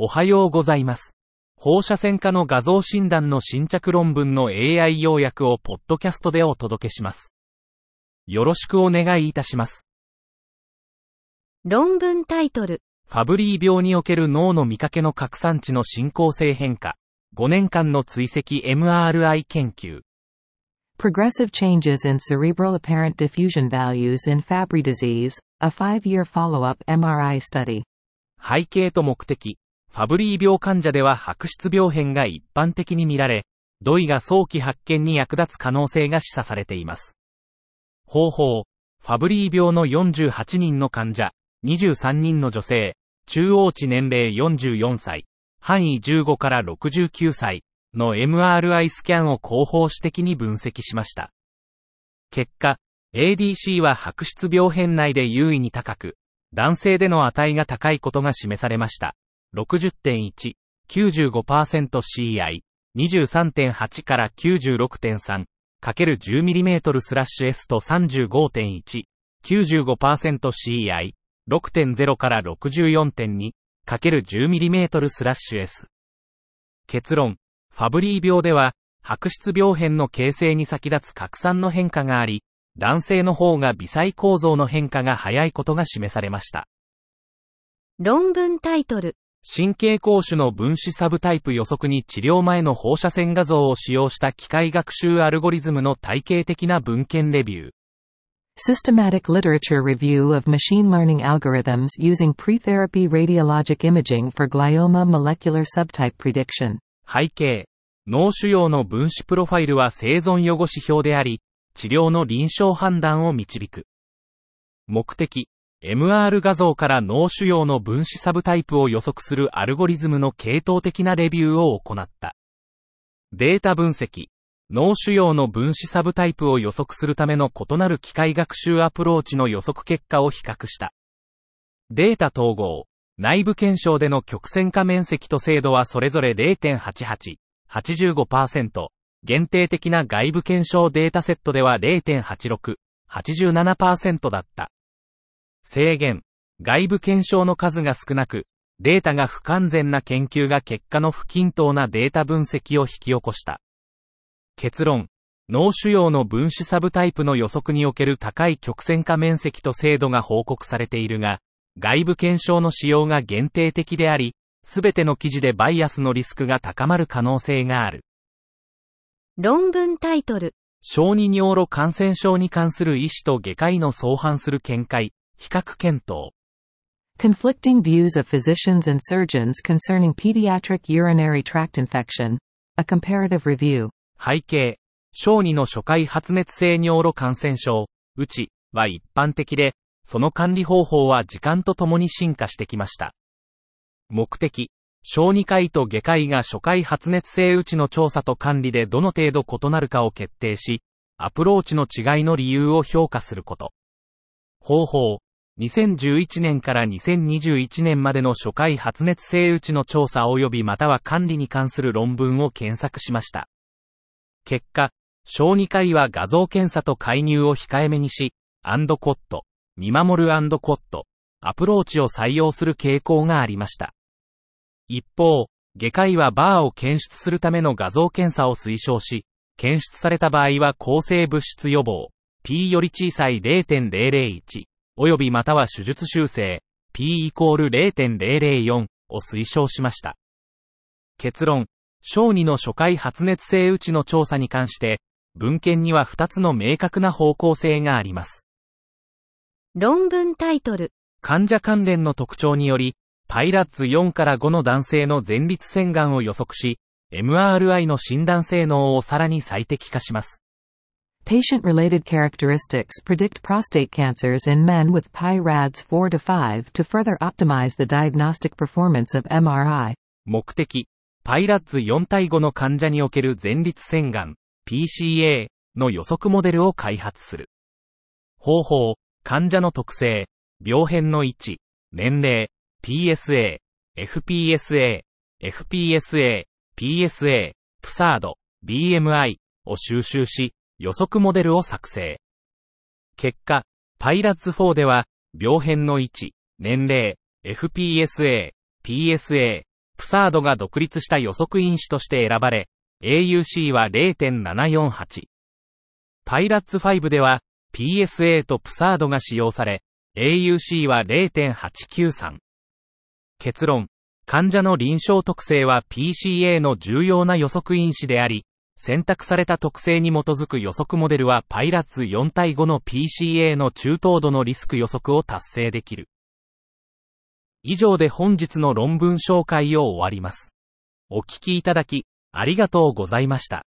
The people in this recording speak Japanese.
おはようございます。放射線科の画像診断の新着論文の AI 要約をポッドキャストでお届けします。よろしくお願いいたします。論文タイトル、ファブリー病における脳の見かけの拡散値の進行性変化。5年間の追跡 MRI 研究。Progressive changes in cerebral apparent diffusion values in Fabry disease, a five-year follow-up MRI study. 背景と目的。ファブリー病患者では白質病変が一般的に見られ、土井が早期発見に役立つ可能性が示唆されています。方法。ファブリー病の48人の患者、23人の女性、中央値年齢44歳、範囲15から69歳の MRI スキャンを広報史的に分析しました。結果、ADC は白質病変内で優位に高く、男性での値が高いことが示されました。60.1、95%CI、23.8から96.3、かける 10mm スラッシュ S と35.1、95%CI、6.0から64.2、かける 10mm スラッシュ S。結論、ファブリー病では、白質病変の形成に先立つ拡散の変化があり、男性の方が微細構造の変化が早いことが示されました。論文タイトル、神経膠種の分子サブタイプ予測に治療前の放射線画像を使用した機械学習アルゴリズムの体系的な文献レビュー。Systematic literature review of machine learning algorithms using pre-therapy radiologic imaging for glioma molecular subtype prediction. 背景。脳腫瘍の分子プロファイルは生存予後指標であり、治療の臨床判断を導く。目的。MR 画像から脳腫瘍の分子サブタイプを予測するアルゴリズムの系統的なレビューを行った。データ分析。脳腫瘍の分子サブタイプを予測するための異なる機械学習アプローチの予測結果を比較した。データ統合。内部検証での曲線化面積と精度はそれぞれ0.88、85%、限定的な外部検証データセットでは0.86、87%だった。制限。外部検証の数が少なく、データが不完全な研究が結果の不均等なデータ分析を引き起こした。結論。脳腫瘍の分子サブタイプの予測における高い曲線化面積と精度が報告されているが、外部検証の使用が限定的であり、すべての記事でバイアスのリスクが高まる可能性がある。論文タイトル、小児尿路感染症に関する医師と外科医の相反する見解、比較検討。Conflicting views of physicians and surgeons concerning pediatric urinary tract infection. A comparative review. 背景。小児の初回発熱性尿路感染症、うち、は一般的で、その管理方法は時間とともに進化してきました。目的。小児科医と外科医が初回発熱性うちの調査と管理でどの程度異なるかを決定し、アプローチの違いの理由を評価すること。方法。2011年から2021年までの初回発熱性うちの調査及びまたは管理に関する論文を検索しました。結果、小児科医は画像検査と介入を控えめにし、アンドコット、見守るアンドコット、アプローチを採用する傾向がありました。一方、外科医はバーを検出するための画像検査を推奨し、検出された場合は抗生物質予防、P より小さい0.001、及びまたは手術修正、P イコール0.004を推奨しました。結論、小児の初回発熱性うちの調査に関して、文献には2つの明確な方向性があります。論文タイトル、患者関連の特徴により、パイラッツ4から5の男性の前立腺がんを予測し、MRI の診断性能をさらに最適化します。Patient-related characteristics predict prostate cancers in men with PI-RADS 4 to 5 to further optimize the diagnostic performance of MRI. 目的、パイラッツ4対5の患者における前立腺がん、PCA の予測モデルを開発する。方法、患者の特性、病変の位置、年齢、PSA、FPSA、FPSA、PSA、プサード、BMI を収集し、予測モデルを作成。結果、パイラッツ4では、病変の位置、年齢、FPSA、PSA、プサードが独立した予測因子として選ばれ、AUC は0.748。パイラッツ5では、PSA とプサードが使用され、AUC は0.893。結論。患者の臨床特性は PCA の重要な予測因子であり、選択された特性に基づく予測モデルはパイラッツ4対5の PCA の中等度のリスク予測を達成できる。以上で本日の論文紹介を終わります。お聞きいただき、ありがとうございました。